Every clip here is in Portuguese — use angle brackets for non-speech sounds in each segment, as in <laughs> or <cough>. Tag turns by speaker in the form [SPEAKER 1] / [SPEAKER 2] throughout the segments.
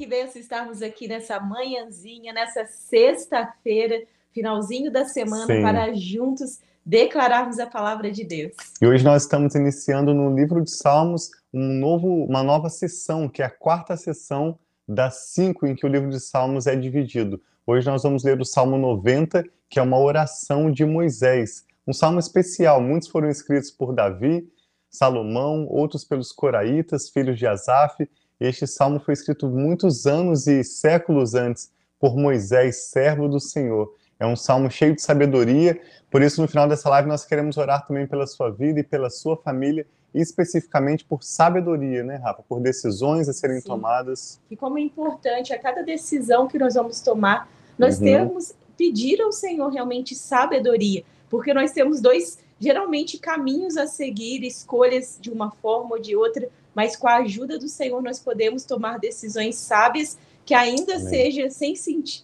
[SPEAKER 1] que benção estarmos aqui nessa manhãzinha, nessa sexta-feira, finalzinho da semana, Sim. para juntos declararmos a palavra de Deus.
[SPEAKER 2] E hoje nós estamos iniciando no livro de Salmos um novo, uma nova sessão, que é a quarta sessão das cinco em que o livro de Salmos é dividido. Hoje nós vamos ler o Salmo 90, que é uma oração de Moisés. Um salmo especial, muitos foram escritos por Davi, Salomão, outros pelos coraitas, filhos de Asaf. Este salmo foi escrito muitos anos e séculos antes por Moisés, servo do Senhor. É um salmo cheio de sabedoria, por isso no final dessa live nós queremos orar também pela sua vida e pela sua família, e especificamente por sabedoria, né, Rafa? Por decisões a serem Sim. tomadas.
[SPEAKER 1] E como é importante a cada decisão que nós vamos tomar, nós uhum. temos pedir ao Senhor realmente sabedoria, porque nós temos dois geralmente caminhos a seguir, escolhas de uma forma ou de outra, mas com a ajuda do Senhor nós podemos tomar decisões sábias que ainda seja sem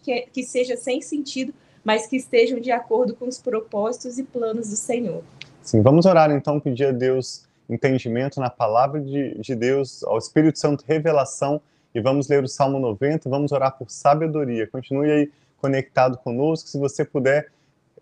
[SPEAKER 1] que, que seja sem sentido, mas que estejam de acordo com os propósitos e planos do Senhor.
[SPEAKER 2] Sim, vamos orar então, pedir a Deus entendimento na palavra de, de Deus, ao Espírito Santo revelação, e vamos ler o Salmo 90, vamos orar por sabedoria. Continue aí conectado conosco, se você puder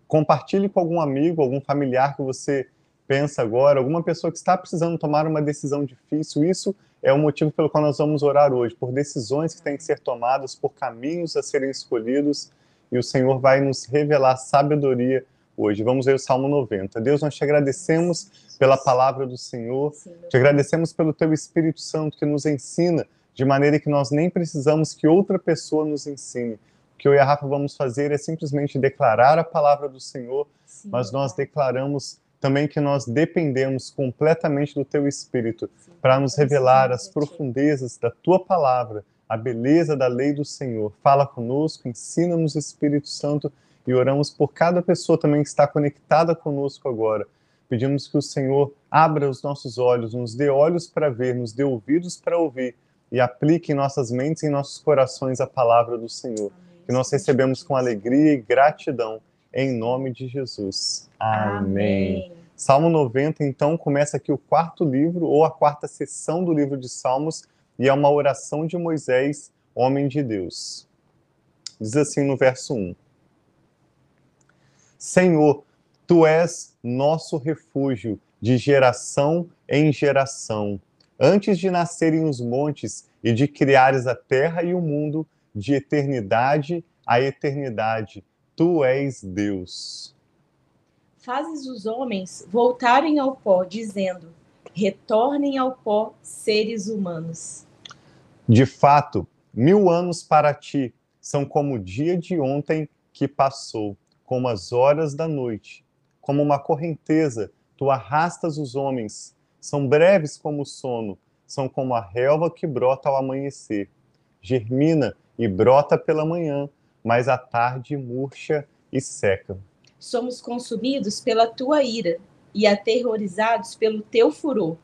[SPEAKER 2] compartilhe com algum amigo, algum familiar que você pensa agora, alguma pessoa que está precisando tomar uma decisão difícil. Isso é o motivo pelo qual nós vamos orar hoje, por decisões que têm que ser tomadas, por caminhos a serem escolhidos, e o Senhor vai nos revelar sabedoria hoje. Vamos ver o Salmo 90. Deus, nós te agradecemos pela palavra do Senhor, te agradecemos pelo teu Espírito Santo que nos ensina de maneira que nós nem precisamos que outra pessoa nos ensine que eu e a Rafa vamos fazer é simplesmente declarar a palavra do Senhor, Sim. mas nós declaramos também que nós dependemos completamente do Teu Espírito para nos revelar as profundezas da Tua palavra, a beleza da lei do Senhor. Fala conosco, ensina-nos, Espírito Santo, e oramos por cada pessoa também que está conectada conosco agora. Pedimos que o Senhor abra os nossos olhos, nos dê olhos para ver, nos dê ouvidos para ouvir e aplique em nossas mentes e em nossos corações a palavra do Senhor que nós recebemos com alegria e gratidão, em nome de Jesus. Amém. Amém. Salmo 90, então, começa aqui o quarto livro, ou a quarta sessão do livro de Salmos, e é uma oração de Moisés, homem de Deus. Diz assim no verso 1: Senhor, tu és nosso refúgio de geração em geração. Antes de nascerem os montes e de criares a terra e o mundo, de eternidade a eternidade. Tu és Deus.
[SPEAKER 1] Fazes os homens voltarem ao pó, dizendo: retornem ao pó, seres humanos.
[SPEAKER 2] De fato, mil anos para ti são como o dia de ontem que passou, como as horas da noite. Como uma correnteza, tu arrastas os homens. São breves como o sono, são como a relva que brota ao amanhecer. Germina e brota pela manhã, mas à tarde murcha e seca.
[SPEAKER 1] Somos consumidos pela tua ira e aterrorizados pelo teu furor.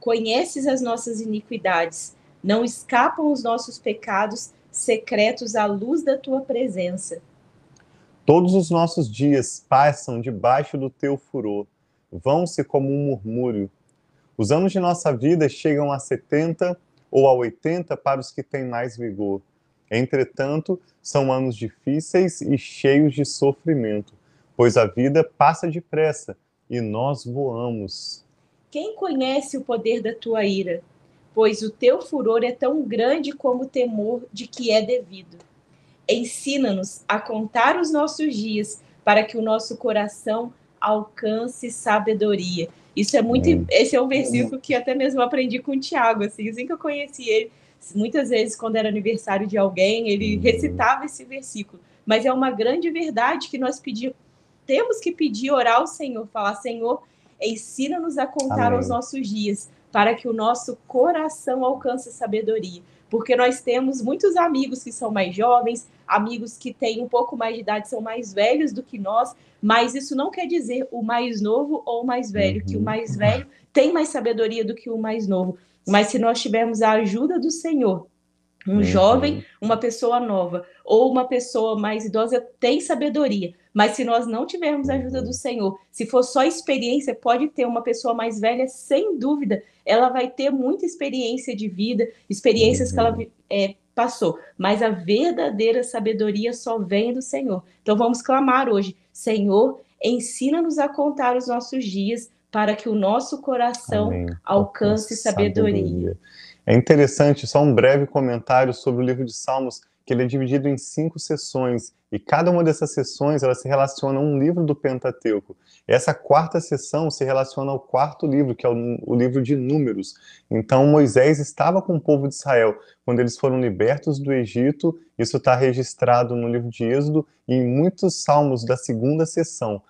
[SPEAKER 1] Conheces as nossas iniquidades, não escapam os nossos pecados secretos à luz da tua presença.
[SPEAKER 2] Todos os nossos dias passam debaixo do teu furor, vão-se como um murmúrio. Os anos de nossa vida chegam a 70 ou a 80 para os que têm mais vigor Entretanto, são anos difíceis e cheios de sofrimento, pois a vida passa depressa e nós voamos.
[SPEAKER 1] Quem conhece o poder da tua ira? Pois o teu furor é tão grande como o temor de que é devido. Ensina-nos a contar os nossos dias, para que o nosso coração alcance sabedoria. Isso é muito. Hum. Esse é um versículo que até mesmo aprendi com o Tiago, assim, assim que eu conheci ele Muitas vezes, quando era aniversário de alguém, ele uhum. recitava esse versículo. Mas é uma grande verdade que nós pedimos, temos que pedir, orar ao Senhor, falar: Senhor, ensina-nos a contar Amém. os nossos dias, para que o nosso coração alcance sabedoria. Porque nós temos muitos amigos que são mais jovens, amigos que têm um pouco mais de idade, são mais velhos do que nós, mas isso não quer dizer o mais novo ou o mais velho, uhum. que o uhum. mais velho tem mais sabedoria do que o mais novo. Mas se nós tivermos a ajuda do Senhor, um uhum. jovem, uma pessoa nova ou uma pessoa mais idosa tem sabedoria, mas se nós não tivermos a ajuda do. Senhor, se for só experiência, pode ter uma pessoa mais velha, sem dúvida, ela vai ter muita experiência de vida, experiências uhum. que ela uhum. é, passou, mas a verdadeira sabedoria só vem do Senhor. Então vamos clamar hoje, Senhor, ensina-nos a contar os nossos dias para que o nosso coração Amém. alcance sabedoria. sabedoria.
[SPEAKER 2] É interessante, só um breve comentário sobre o livro de Salmos, que ele é dividido em cinco sessões, e cada uma dessas sessões ela se relaciona a um livro do Pentateuco. Essa quarta sessão se relaciona ao quarto livro, que é o, o livro de Números. Então Moisés estava com o povo de Israel quando eles foram libertos do Egito. Isso está registrado no livro de Êxodo e em muitos salmos da segunda sessão.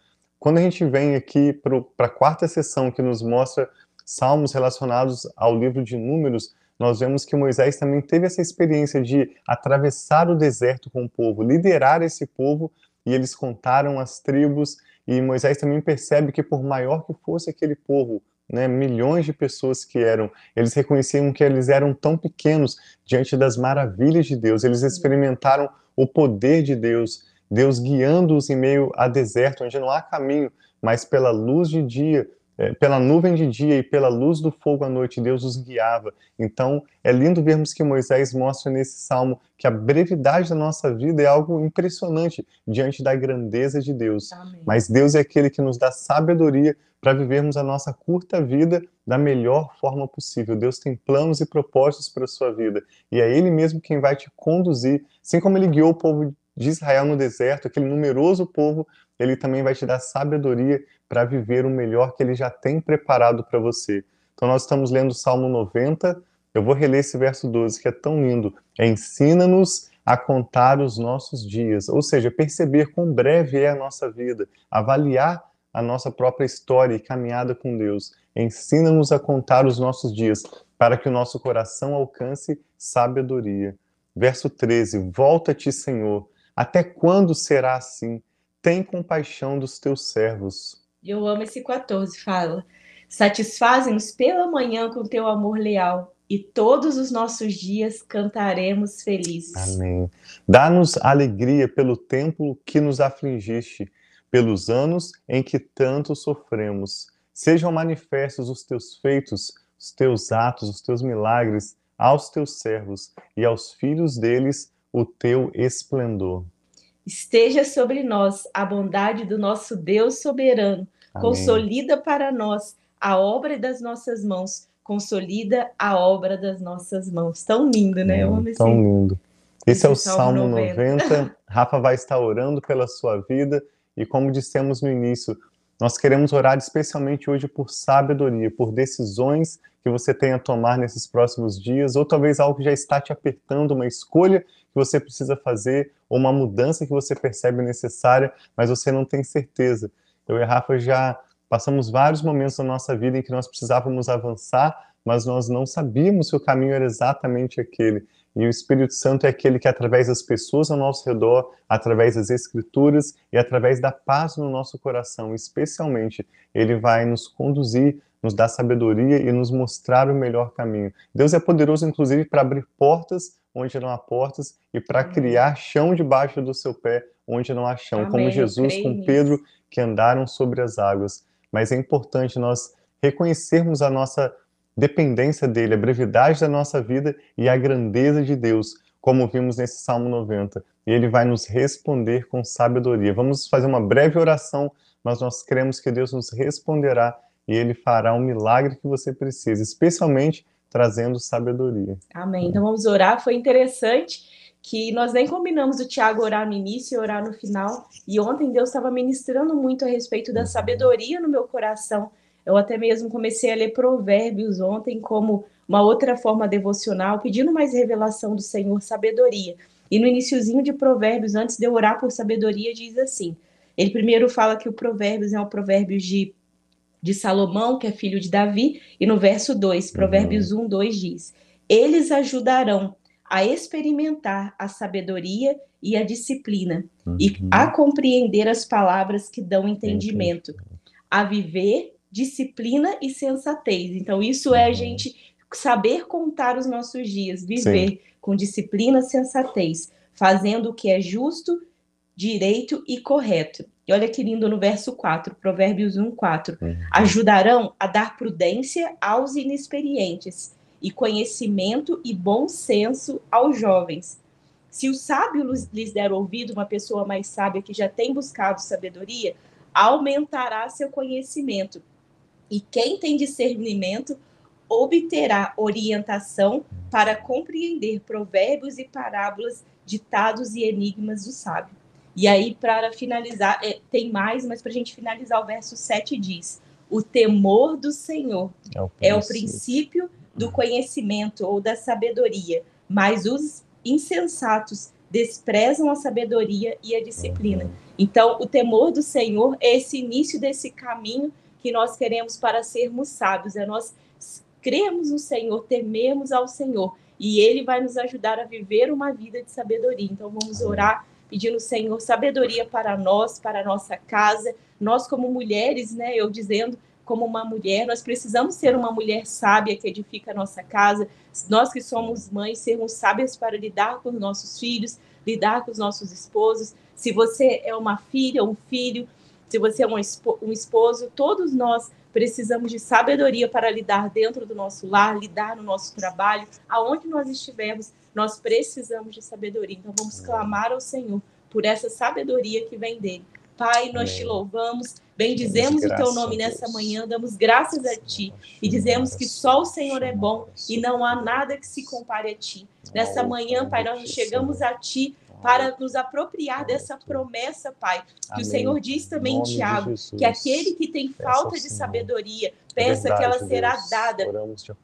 [SPEAKER 2] Quando a gente vem aqui para a quarta sessão, que nos mostra salmos relacionados ao livro de Números, nós vemos que Moisés também teve essa experiência de atravessar o deserto com o povo, liderar esse povo, e eles contaram as tribos, e Moisés também percebe que por maior que fosse aquele povo, né, milhões de pessoas que eram, eles reconheciam que eles eram tão pequenos diante das maravilhas de Deus, eles experimentaram o poder de Deus, Deus guiando-os em meio a deserto, onde não há caminho, mas pela luz de dia, é, pela nuvem de dia e pela luz do fogo à noite, Deus os guiava. Então, é lindo vermos que Moisés mostra nesse salmo que a brevidade da nossa vida é algo impressionante diante da grandeza de Deus. Amém. Mas Deus é aquele que nos dá sabedoria para vivermos a nossa curta vida da melhor forma possível. Deus tem planos e propósitos para a sua vida, e é Ele mesmo quem vai te conduzir, assim como Ele guiou o povo de Israel no deserto, aquele numeroso povo, Ele também vai te dar sabedoria para viver o melhor que ele já tem preparado para você. Então nós estamos lendo o Salmo 90, eu vou reler esse verso 12 que é tão lindo. É, Ensina-nos a contar os nossos dias, ou seja, perceber quão breve é a nossa vida, avaliar a nossa própria história e caminhada com Deus. Ensina-nos a contar os nossos dias, para que o nosso coração alcance sabedoria. Verso 13: Volta-te, Senhor. Até quando será assim? Tem compaixão dos teus servos.
[SPEAKER 1] Eu amo esse 14, fala. Satisfazem-nos pela manhã com teu amor leal, e todos os nossos dias cantaremos felizes.
[SPEAKER 2] Amém. Dá-nos alegria pelo tempo que nos afligiste, pelos anos em que tanto sofremos. Sejam manifestos os teus feitos, os teus atos, os teus milagres aos teus servos e aos filhos deles o teu esplendor.
[SPEAKER 1] Esteja sobre nós a bondade do nosso Deus soberano. Amém. Consolida para nós a obra das nossas mãos. Consolida a obra das nossas mãos. Tão lindo, né?
[SPEAKER 2] Eu amo esse, tão lindo. Esse, esse é o Salmo 90. 90. <laughs> Rafa vai estar orando pela sua vida. E como dissemos no início, nós queremos orar especialmente hoje por sabedoria, por decisões que você tenha a tomar nesses próximos dias, ou talvez algo que já está te apertando, uma escolha que você precisa fazer, ou uma mudança que você percebe necessária, mas você não tem certeza. Eu e a Rafa já passamos vários momentos na nossa vida em que nós precisávamos avançar, mas nós não sabíamos se o caminho era exatamente aquele. E o Espírito Santo é aquele que, através das pessoas ao nosso redor, através das Escrituras e através da paz no nosso coração, especialmente, ele vai nos conduzir, nos dar sabedoria e nos mostrar o melhor caminho. Deus é poderoso, inclusive, para abrir portas onde não há portas e para criar chão debaixo do seu pé onde não há chão, Amém, como Jesus com Pedro que andaram sobre as águas. Mas é importante nós reconhecermos a nossa dependência dele, a brevidade da nossa vida e a grandeza de Deus, como vimos nesse Salmo 90. E ele vai nos responder com sabedoria. Vamos fazer uma breve oração, mas nós cremos que Deus nos responderá e ele fará um milagre que você precisa, especialmente trazendo sabedoria.
[SPEAKER 1] Amém. Então vamos orar. Foi interessante que nós nem combinamos o Tiago orar no início e orar no final. E ontem Deus estava ministrando muito a respeito da sabedoria no meu coração. Eu até mesmo comecei a ler Provérbios ontem como uma outra forma devocional, pedindo mais revelação do Senhor, sabedoria. E no iníciozinho de Provérbios, antes de eu orar por sabedoria, diz assim: ele primeiro fala que o Provérbios é um provérbio de de Salomão, que é filho de Davi, e no verso 2, Provérbios uhum. 1, 2 diz: Eles ajudarão a experimentar a sabedoria e a disciplina, uhum. e a compreender as palavras que dão entendimento, a viver disciplina e sensatez. Então, isso uhum. é a uhum. gente saber contar os nossos dias, viver Sim. com disciplina, sensatez, fazendo o que é justo, direito e correto. E olha que lindo no verso 4, Provérbios 1, 4. Uhum. Ajudarão a dar prudência aos inexperientes e conhecimento e bom senso aos jovens. Se o sábio lhes der ouvido, uma pessoa mais sábia que já tem buscado sabedoria, aumentará seu conhecimento. E quem tem discernimento obterá orientação para compreender provérbios e parábolas, ditados e enigmas do sábio. E aí, para finalizar, é, tem mais, mas para a gente finalizar, o verso 7 diz: O temor do Senhor é o, é o princípio do conhecimento ou da sabedoria, mas os insensatos desprezam a sabedoria e a disciplina. Uhum. Então, o temor do Senhor é esse início desse caminho que nós queremos para sermos sábios, é nós cremos no Senhor, tememos ao Senhor, e Ele vai nos ajudar a viver uma vida de sabedoria. Então, vamos orar pedindo, Senhor, sabedoria para nós, para a nossa casa, nós como mulheres, né, eu dizendo, como uma mulher, nós precisamos ser uma mulher sábia que edifica a nossa casa, nós que somos mães, sermos sábias para lidar com os nossos filhos, lidar com os nossos esposos. Se você é uma filha, um filho, se você é um esposo, todos nós precisamos de sabedoria para lidar dentro do nosso lar, lidar no nosso trabalho, aonde nós estivermos, nós precisamos de sabedoria. Então vamos clamar ao Senhor por essa sabedoria que vem dele. Pai, nós te louvamos, bendizemos o teu nome nessa manhã, damos graças a ti e dizemos que só o Senhor é bom e não há nada que se compare a ti. Nessa manhã, Pai, nós chegamos a ti para nos apropriar dessa promessa, Pai. Que Amém. o Senhor diz também Tiago, que aquele que tem falta de sabedoria, peça Verdade, que ela será Deus. dada.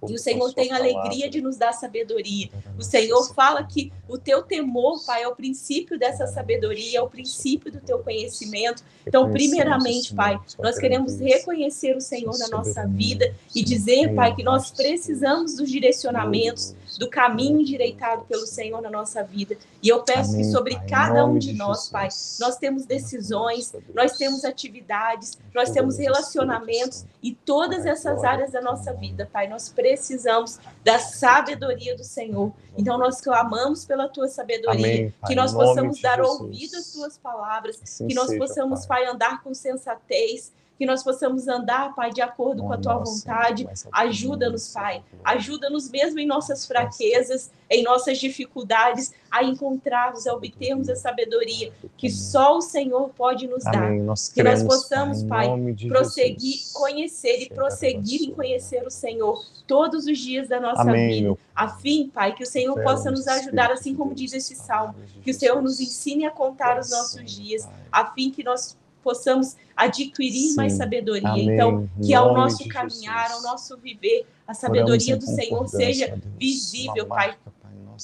[SPEAKER 1] E o Senhor tem alegria de nos dar sabedoria. O Senhor fala que o teu temor, Pai, é o princípio dessa sabedoria, é o princípio do teu conhecimento. Então, primeiramente, Pai, nós queremos reconhecer o Senhor na nossa vida e dizer, Pai, que nós precisamos dos direcionamentos, do caminho endireitado pelo Senhor na nossa vida. E eu peço que sobre cada um de nós, Pai, nós temos decisões, nós temos atividades, nós temos relacionamentos e todas essas áreas da nossa vida, Pai, nós precisamos da sabedoria do Senhor. Então nós clamamos pela tua sabedoria, Amém, que nós possamos dar ouvido às tuas palavras, assim que nós seja, possamos, pai. pai, andar com sensatez, que nós possamos andar, Pai, de acordo com a tua vontade. Ajuda-nos, Pai. Ajuda-nos mesmo em nossas fraquezas, em nossas dificuldades, a encontrarmos, a obtermos a sabedoria que só o Senhor pode nos dar. Nós que nós possamos, Pai, prosseguir, conhecer e prosseguir em conhecer o Senhor todos os dias da nossa Amém, vida, a fim, Pai, que o Senhor possa nos ajudar, assim como diz este salmo, que o Senhor nos ensine a contar os nossos dias, a fim que nós possamos adquirir Sim. mais sabedoria. Amém. Então, que ao nosso caminhar, ao nosso viver, a sabedoria do Senhor seja visível, Pai,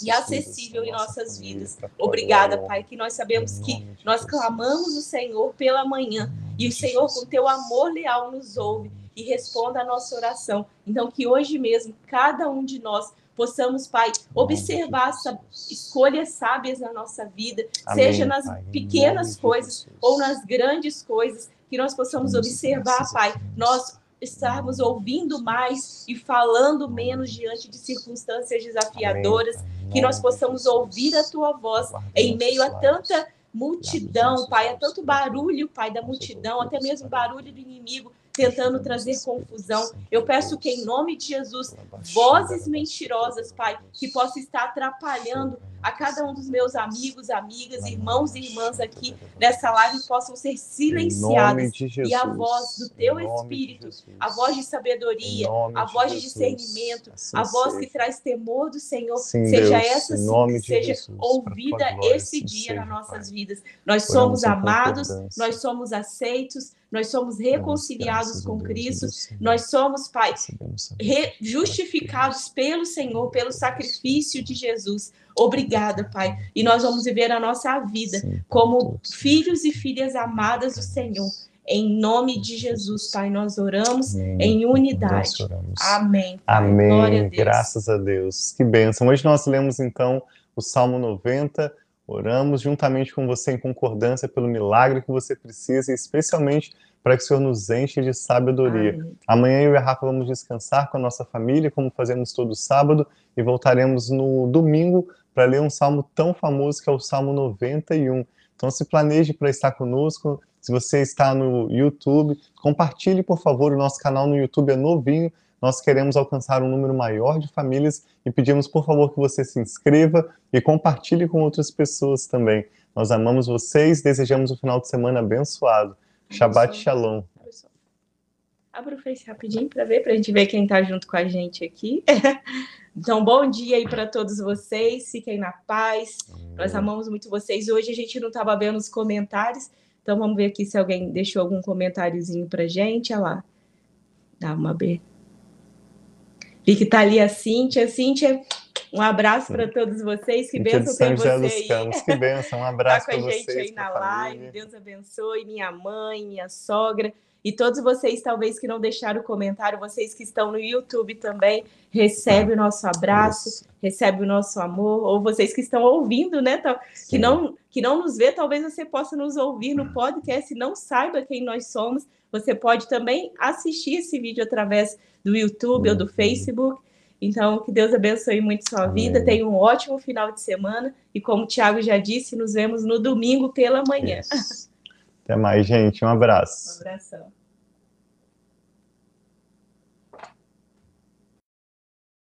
[SPEAKER 1] e acessível em nossas vidas. Obrigada, Pai, que nós sabemos que nós clamamos o Senhor pela manhã e o Senhor, com teu amor leal, nos ouve e responda a nossa oração. Então, que hoje mesmo, cada um de nós possamos, Pai, observar escolhas sábias na nossa vida, Amém, seja nas pai, pequenas coisas ou nas grandes coisas, que nós possamos observar, Pai, nós estarmos ouvindo mais e falando menos diante de circunstâncias desafiadoras, que nós possamos ouvir a tua voz em meio a tanta multidão, Pai, a tanto barulho, Pai, da multidão, até mesmo barulho do inimigo tentando trazer confusão. Eu peço que, em nome de Jesus, vozes mentirosas, Pai, que possam estar atrapalhando a cada um dos meus amigos, amigas, irmãos e irmãs aqui nessa live possam ser silenciadas. E a voz do teu Espírito, a voz de sabedoria, a voz de discernimento, assim a voz que traz temor do Senhor, Sim, seja Deus, essa sim, seja Jesus, ouvida esse assim dia nas nossas pai. vidas. Nós somos amados, nós somos aceitos, nós somos reconciliados com Cristo, nós somos, Pai, justificados pelo Senhor, pelo sacrifício de Jesus. Obrigada, Pai. E nós vamos viver a nossa vida como filhos e filhas amadas do Senhor. Em nome de Jesus, Pai, nós oramos Amém. em unidade. Oramos. Amém.
[SPEAKER 2] Pai. Amém. A Graças a Deus. Que bênção. Hoje nós lemos então o Salmo 90 Oramos juntamente com você em concordância pelo milagre que você precisa, e especialmente para que o Senhor nos enche de sabedoria. Amém. Amanhã eu e a Rafa vamos descansar com a nossa família, como fazemos todo sábado, e voltaremos no domingo para ler um salmo tão famoso que é o Salmo 91. Então se planeje para estar conosco. Se você está no YouTube, compartilhe, por favor, o nosso canal no YouTube é novinho, nós queremos alcançar um número maior de famílias e pedimos, por favor, que você se inscreva e compartilhe com outras pessoas também. Nós amamos vocês, desejamos um final de semana abençoado. Shabbat Shalom.
[SPEAKER 1] Abra o Face rapidinho para ver, para a gente ver quem está junto com a gente aqui. <laughs> então, bom dia aí para todos vocês, fiquem na paz. Nós amamos muito vocês. Hoje a gente não estava vendo os comentários, então vamos ver aqui se alguém deixou algum comentáriozinho para gente. Olha lá. Dá uma B. Vi que está ali a Cíntia. Cíntia, um abraço para todos vocês. Que bênção ter você aí.
[SPEAKER 2] Campos. Que bênção. Um abraço
[SPEAKER 1] tá com a gente
[SPEAKER 2] vocês,
[SPEAKER 1] aí na live. Deus abençoe minha mãe, minha sogra. E todos vocês, talvez, que não deixaram o comentário, vocês que estão no YouTube também, recebe o nosso abraço, Isso. recebe o nosso amor, ou vocês que estão ouvindo, né? Que não, que não nos vê, talvez você possa nos ouvir no podcast e não saiba quem nós somos. Você pode também assistir esse vídeo através do YouTube ou do uhum. Facebook. Então, que Deus abençoe muito sua Amém. vida. Tenha um ótimo final de semana. E como o Thiago já disse, nos vemos no domingo pela manhã.
[SPEAKER 2] Isso. Até mais, gente. Um abraço.
[SPEAKER 1] Um abração.